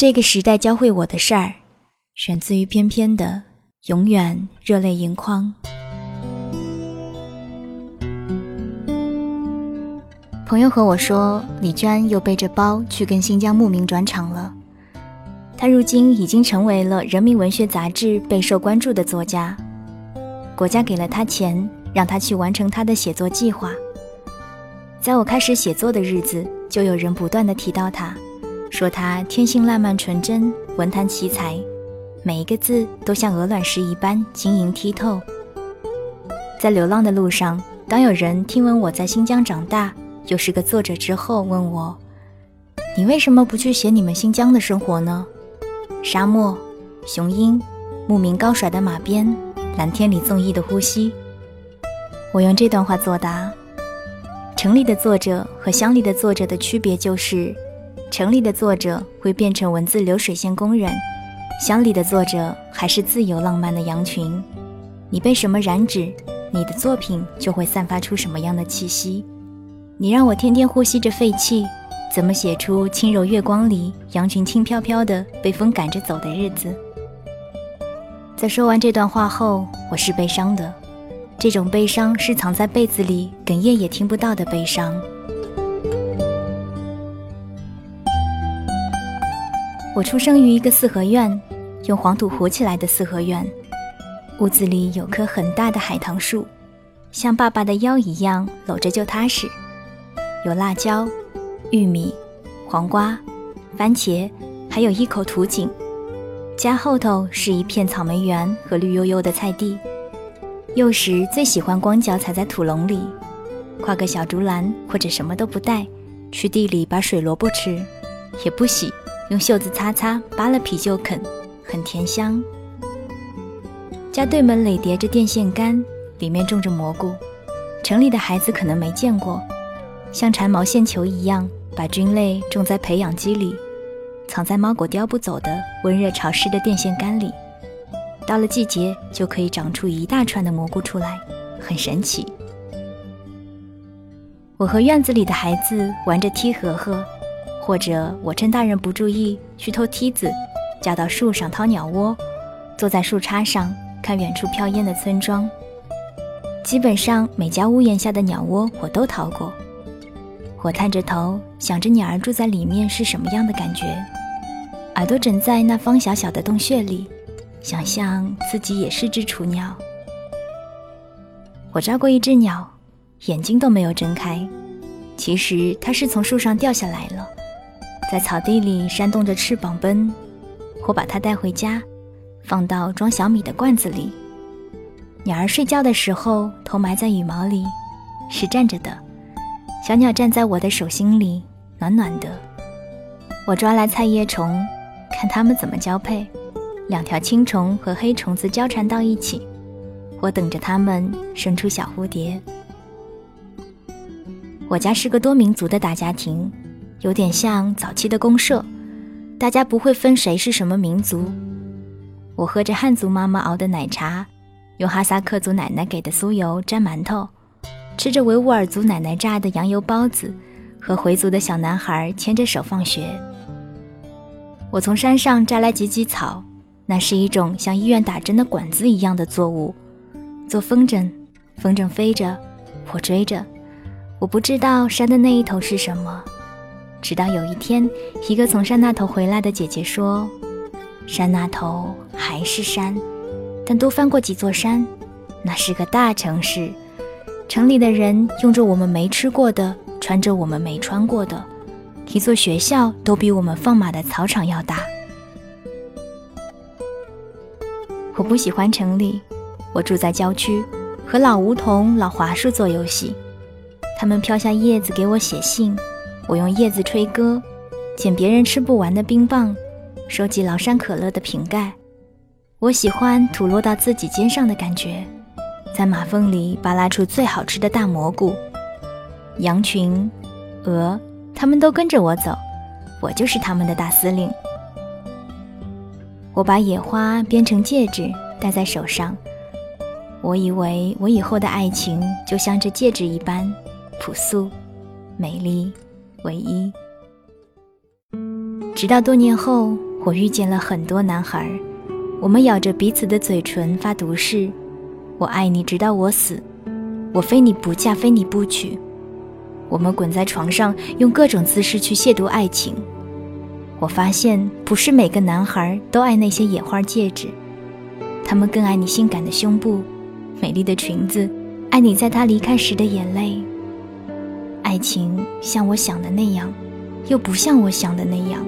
这个时代教会我的事儿，选自于翩翩的《永远热泪盈眶》。朋友和我说，李娟又背着包去跟新疆牧民转场了。她如今已经成为了《人民文学》杂志备受关注的作家，国家给了她钱，让她去完成她的写作计划。在我开始写作的日子，就有人不断的提到她。说他天性烂漫纯真，文坛奇才，每一个字都像鹅卵石一般晶莹剔透。在流浪的路上，当有人听闻我在新疆长大，又是个作者之后，问我：“你为什么不去写你们新疆的生活呢？沙漠、雄鹰、牧民高甩的马鞭、蓝天里纵意的呼吸。”我用这段话作答：城里的作者和乡里的作者的区别就是。城里的作者会变成文字流水线工人，乡里的作者还是自由浪漫的羊群。你被什么染指，你的作品就会散发出什么样的气息。你让我天天呼吸着废气，怎么写出轻柔月光里羊群轻飘飘的被风赶着走的日子？在说完这段话后，我是悲伤的，这种悲伤是藏在被子里哽咽也听不到的悲伤。我出生于一个四合院，用黄土糊起来的四合院。屋子里有棵很大的海棠树，像爸爸的腰一样搂着就踏实。有辣椒、玉米、黄瓜、番茄，还有一口土井。家后头是一片草莓园和绿油油的菜地。幼时最喜欢光脚踩在土笼里，挎个小竹篮或者什么都不带，去地里把水萝卜吃，也不洗。用袖子擦擦，扒了皮就啃，很甜香。家对门垒叠着电线杆，里面种着蘑菇。城里的孩子可能没见过，像缠毛线球一样，把菌类种在培养基里，藏在猫狗叼不走的温热潮湿的电线杆里。到了季节，就可以长出一大串的蘑菇出来，很神奇。我和院子里的孩子玩着踢禾禾。或者我趁大人不注意去偷梯子，架到树上掏鸟窝，坐在树杈上看远处飘烟的村庄。基本上每家屋檐下的鸟窝我都掏过。我探着头想着鸟儿住在里面是什么样的感觉，耳朵枕在那方小小的洞穴里，想象自己也是只雏鸟。我抓过一只鸟，眼睛都没有睁开，其实它是从树上掉下来了。在草地里扇动着翅膀奔，我把它带回家，放到装小米的罐子里。鸟儿睡觉的时候，头埋在羽毛里，是站着的。小鸟站在我的手心里，暖暖的。我抓来菜叶虫，看它们怎么交配。两条青虫和黑虫子交缠到一起，我等着它们生出小蝴蝶。我家是个多民族的大家庭。有点像早期的公社，大家不会分谁是什么民族。我喝着汉族妈妈熬的奶茶，用哈萨克族奶奶给的酥油沾馒头，吃着维吾尔族奶奶炸的羊油包子，和回族的小男孩牵着手放学。我从山上摘来芨芨草，那是一种像医院打针的管子一样的作物，做风筝，风筝飞着，我追着，我不知道山的那一头是什么。直到有一天，一个从山那头回来的姐姐说：“山那头还是山，但多翻过几座山，那是个大城市。城里的人用着我们没吃过的，穿着我们没穿过的，一座学校都比我们放马的草场要大。”我不喜欢城里，我住在郊区，和老梧桐、老槐树做游戏，他们飘下叶子给我写信。我用叶子吹歌，捡别人吃不完的冰棒，收集崂山可乐的瓶盖。我喜欢吐落到自己肩上的感觉，在马蜂里扒拉出最好吃的大蘑菇。羊群、鹅，他们都跟着我走，我就是他们的大司令。我把野花编成戒指，戴在手上。我以为我以后的爱情就像这戒指一般朴素、美丽。唯一。直到多年后，我遇见了很多男孩，我们咬着彼此的嘴唇发毒誓：“我爱你直到我死，我非你不嫁，非你不娶。”我们滚在床上，用各种姿势去亵渎爱情。我发现，不是每个男孩都爱那些野花戒指，他们更爱你性感的胸部、美丽的裙子，爱你在他离开时的眼泪。爱情像我想的那样，又不像我想的那样。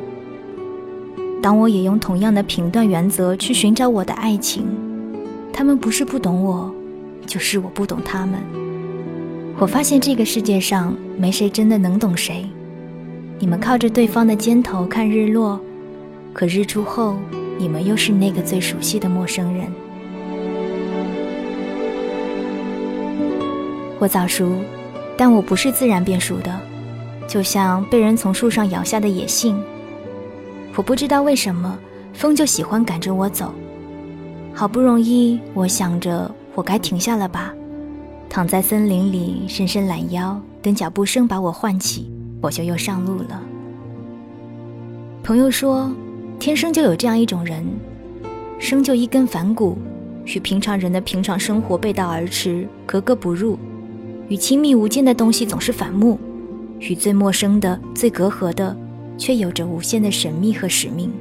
当我也用同样的评断原则去寻找我的爱情，他们不是不懂我，就是我不懂他们。我发现这个世界上没谁真的能懂谁。你们靠着对方的肩头看日落，可日出后，你们又是那个最熟悉的陌生人。我早熟。但我不是自然变熟的，就像被人从树上摇下的野杏。我不知道为什么，风就喜欢赶着我走。好不容易，我想着我该停下了吧，躺在森林里伸伸懒腰，等脚步声把我唤起，我就又上路了。朋友说，天生就有这样一种人，生就一根反骨，与平常人的平常生活背道而驰，格格不入。与亲密无间的东西总是反目，与最陌生的、最隔阂的，却有着无限的神秘和使命。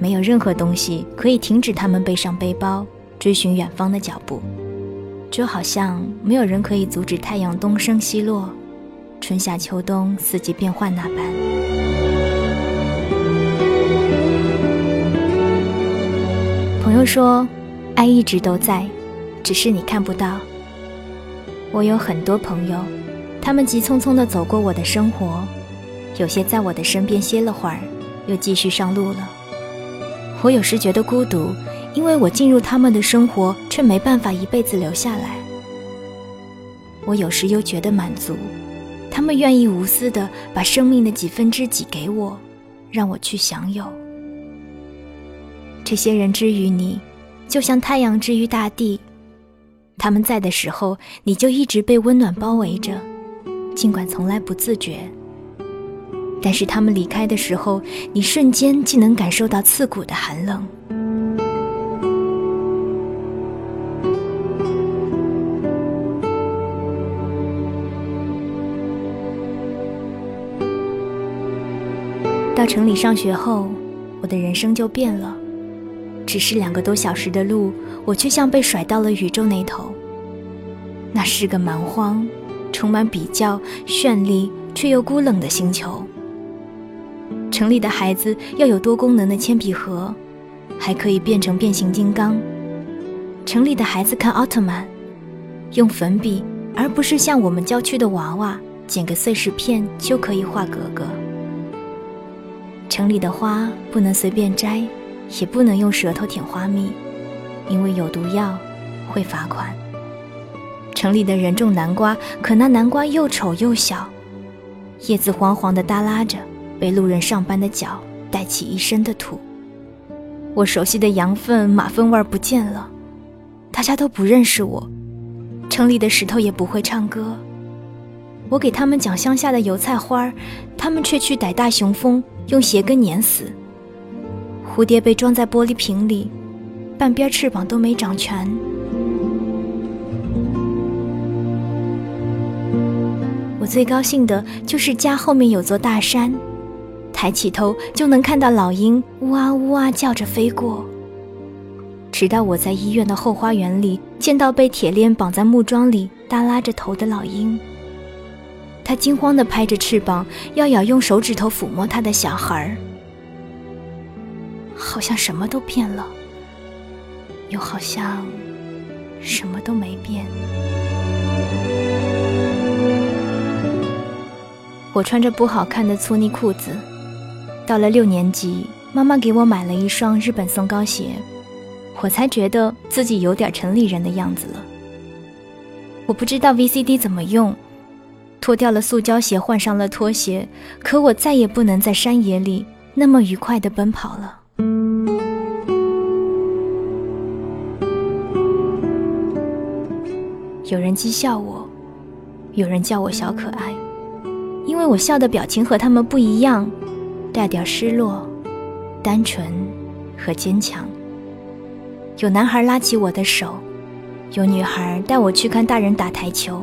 没有任何东西可以停止他们背上背包，追寻远方的脚步，就好像没有人可以阻止太阳东升西落，春夏秋冬四季变换那般。朋友说，爱一直都在，只是你看不到。我有很多朋友，他们急匆匆地走过我的生活，有些在我的身边歇了会儿，又继续上路了。我有时觉得孤独，因为我进入他们的生活，却没办法一辈子留下来。我有时又觉得满足，他们愿意无私地把生命的几分之几给我，让我去享有。这些人之于你，就像太阳之于大地。他们在的时候，你就一直被温暖包围着，尽管从来不自觉。但是他们离开的时候，你瞬间竟能感受到刺骨的寒冷。到城里上学后，我的人生就变了。只是两个多小时的路，我却像被甩到了宇宙那头。那是个蛮荒，充满比较、绚丽却又孤冷的星球。城里的孩子要有多功能的铅笔盒，还可以变成变形金刚。城里的孩子看奥特曼，用粉笔，而不是像我们郊区的娃娃，剪个碎石片就可以画格格。城里的花不能随便摘。也不能用舌头舔花蜜，因为有毒药，会罚款。城里的人种南瓜，可那南瓜又丑又小，叶子黄黄的耷拉着，被路人上班的脚带起一身的土。我熟悉的羊粪、马粪味儿不见了，大家都不认识我。城里的石头也不会唱歌。我给他们讲乡下的油菜花，他们却去逮大雄蜂，用鞋跟碾死。蝴蝶被装在玻璃瓶里，半边翅膀都没长全。我最高兴的就是家后面有座大山，抬起头就能看到老鹰呜啊呜啊叫着飞过。直到我在医院的后花园里见到被铁链绑在木桩里耷拉着头的老鹰，它惊慌地拍着翅膀，要咬用手指头抚摸它的小孩儿。好像什么都变了，又好像什么都没变。我穿着不好看的粗呢裤子，到了六年级，妈妈给我买了一双日本松糕鞋，我才觉得自己有点城里人的样子了。我不知道 VCD 怎么用，脱掉了塑胶鞋，换上了拖鞋，可我再也不能在山野里那么愉快地奔跑了。有人讥笑我，有人叫我小可爱，因为我笑的表情和他们不一样，带点失落，单纯和坚强。有男孩拉起我的手，有女孩带我去看大人打台球，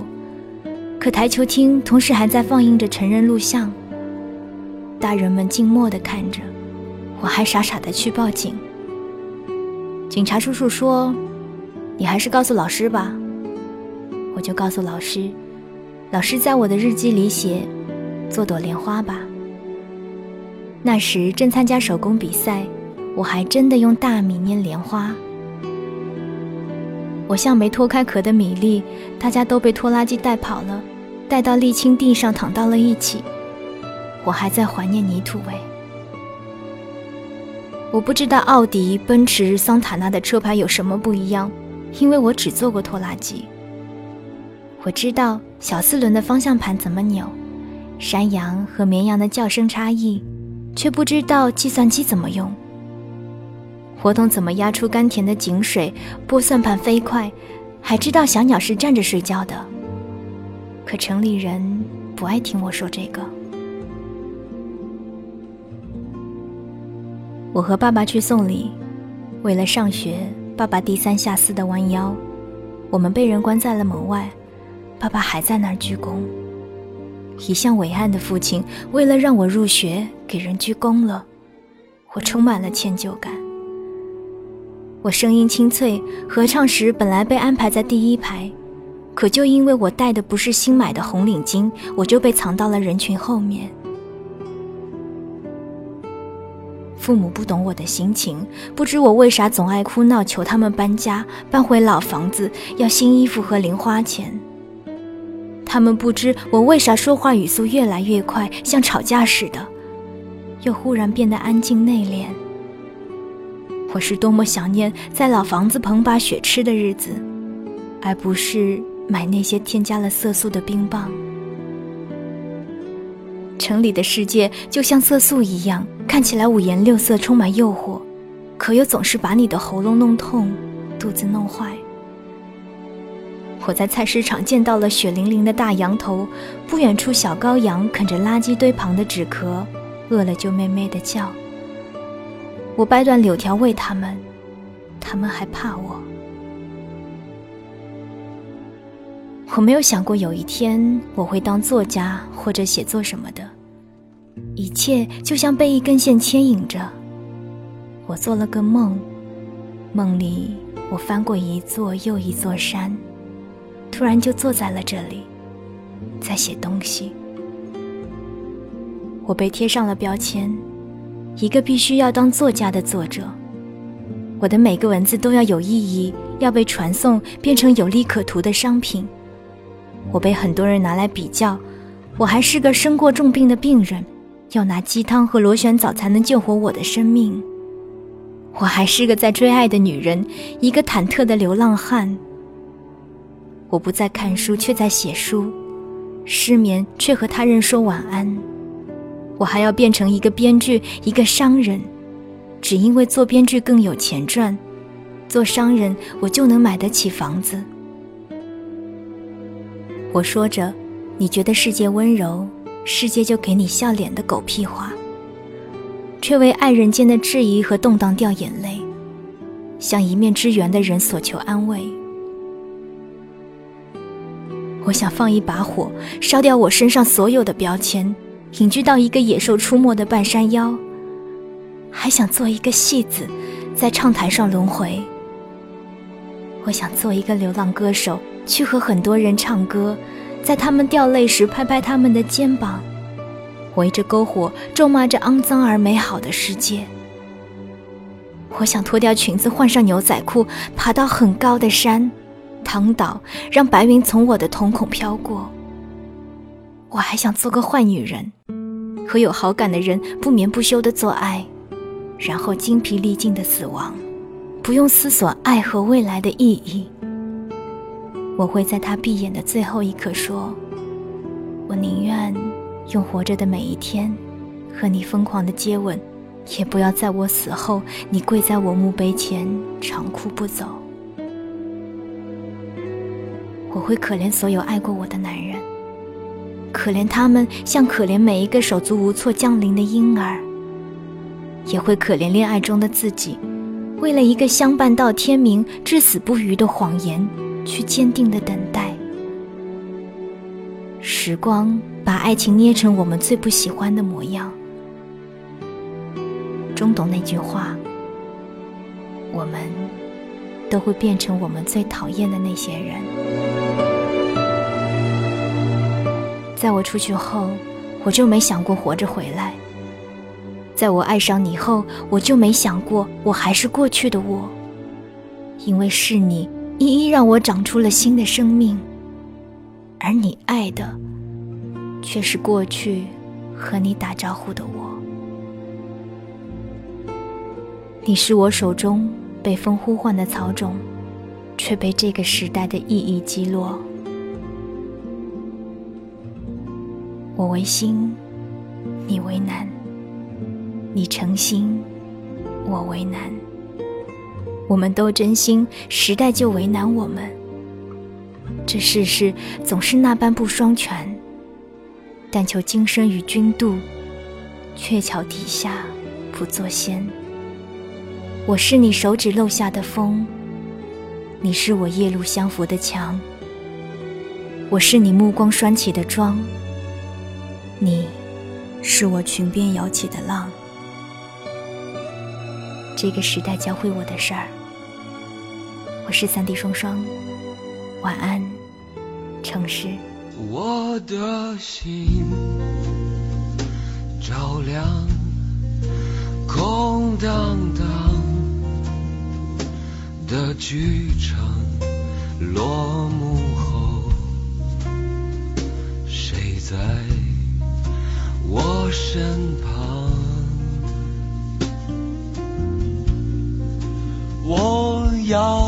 可台球厅同时还在放映着成人录像。大人们静默地看着，我还傻傻地去报警。警察叔叔说：“你还是告诉老师吧。”我就告诉老师，老师在我的日记里写：“做朵莲花吧。”那时正参加手工比赛，我还真的用大米捏莲花。我像没脱开壳的米粒，大家都被拖拉机带跑了，带到沥青地上躺到了一起。我还在怀念泥土味。我不知道奥迪、奔驰、桑塔纳的车牌有什么不一样，因为我只坐过拖拉机。我知道小四轮的方向盘怎么扭，山羊和绵羊的叫声差异，却不知道计算机怎么用。活动怎么压出甘甜的井水？拨算盘飞快，还知道小鸟是站着睡觉的。可城里人不爱听我说这个。我和爸爸去送礼，为了上学，爸爸低三下四的弯腰，我们被人关在了门外，爸爸还在那儿鞠躬。一向伟岸的父亲，为了让我入学，给人鞠躬了，我充满了歉疚感。我声音清脆，合唱时本来被安排在第一排，可就因为我戴的不是新买的红领巾，我就被藏到了人群后面。父母不懂我的心情，不知我为啥总爱哭闹，求他们搬家，搬回老房子，要新衣服和零花钱。他们不知我为啥说话语速越来越快，像吵架似的，又忽然变得安静内敛。我是多么想念在老房子捧把雪吃的日子，而不是买那些添加了色素的冰棒。城里的世界就像色素一样，看起来五颜六色，充满诱惑，可又总是把你的喉咙弄痛，肚子弄坏。我在菜市场见到了血淋淋的大羊头，不远处小羔羊啃着垃圾堆旁的纸壳，饿了就咩咩的叫。我掰断柳条喂它们，它们还怕我。我没有想过有一天我会当作家或者写作什么的，一切就像被一根线牵引着。我做了个梦，梦里我翻过一座又一座山，突然就坐在了这里，在写东西。我被贴上了标签。一个必须要当作家的作者，我的每个文字都要有意义，要被传送，变成有利可图的商品。我被很多人拿来比较，我还是个生过重病的病人，要拿鸡汤和螺旋藻才能救活我的生命。我还是个在追爱的女人，一个忐忑的流浪汉。我不再看书，却在写书；失眠，却和他人说晚安。我还要变成一个编剧，一个商人，只因为做编剧更有钱赚，做商人我就能买得起房子。我说着，你觉得世界温柔，世界就给你笑脸的狗屁话，却为爱人间的质疑和动荡掉眼泪，向一面之缘的人所求安慰。我想放一把火，烧掉我身上所有的标签。隐居到一个野兽出没的半山腰，还想做一个戏子，在唱台上轮回。我想做一个流浪歌手，去和很多人唱歌，在他们掉泪时拍拍他们的肩膀，围着篝火咒骂着肮脏而美好的世界。我想脱掉裙子，换上牛仔裤，爬到很高的山，躺倒，让白云从我的瞳孔飘过。我还想做个坏女人，和有好感的人不眠不休的做爱，然后精疲力尽的死亡，不用思索爱和未来的意义。我会在他闭眼的最后一刻说：“我宁愿用活着的每一天和你疯狂的接吻，也不要在我死后你跪在我墓碑前长哭不走。”我会可怜所有爱过我的男人。可怜他们，像可怜每一个手足无措降临的婴儿，也会可怜恋爱中的自己，为了一个相伴到天明、至死不渝的谎言，去坚定的等待。时光把爱情捏成我们最不喜欢的模样。终懂那句话：我们都会变成我们最讨厌的那些人。在我出去后，我就没想过活着回来；在我爱上你后，我就没想过我还是过去的我。因为是你一一让我长出了新的生命，而你爱的却是过去和你打招呼的我。你是我手中被风呼唤的草种，却被这个时代的意义击落。我为心，你为难；你诚心，我为难。我们都真心，时代就为难我们。这世事总是那般不双全，但求今生与君度，鹊桥底下不作仙。我是你手指漏下的风，你是我夜路相扶的墙。我是你目光拴起的妆，你是我裙边摇起的浪。这个时代教会我的事儿，我是三弟双双，晚安，城市。我的心照亮空荡荡。的剧场落幕后，谁在我身旁？我要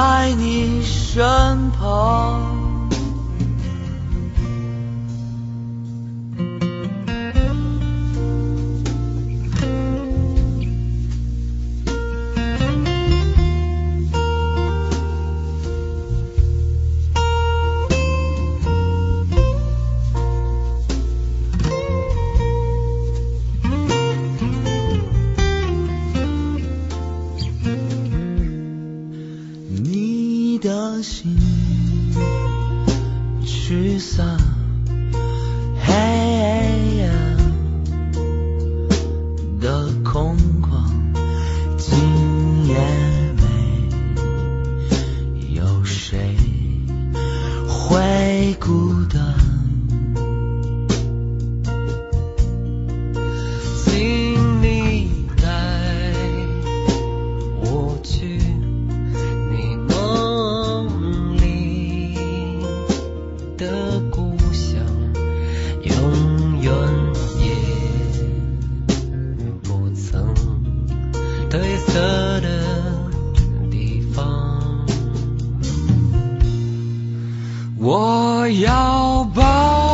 在你身旁。balkon 我要抱。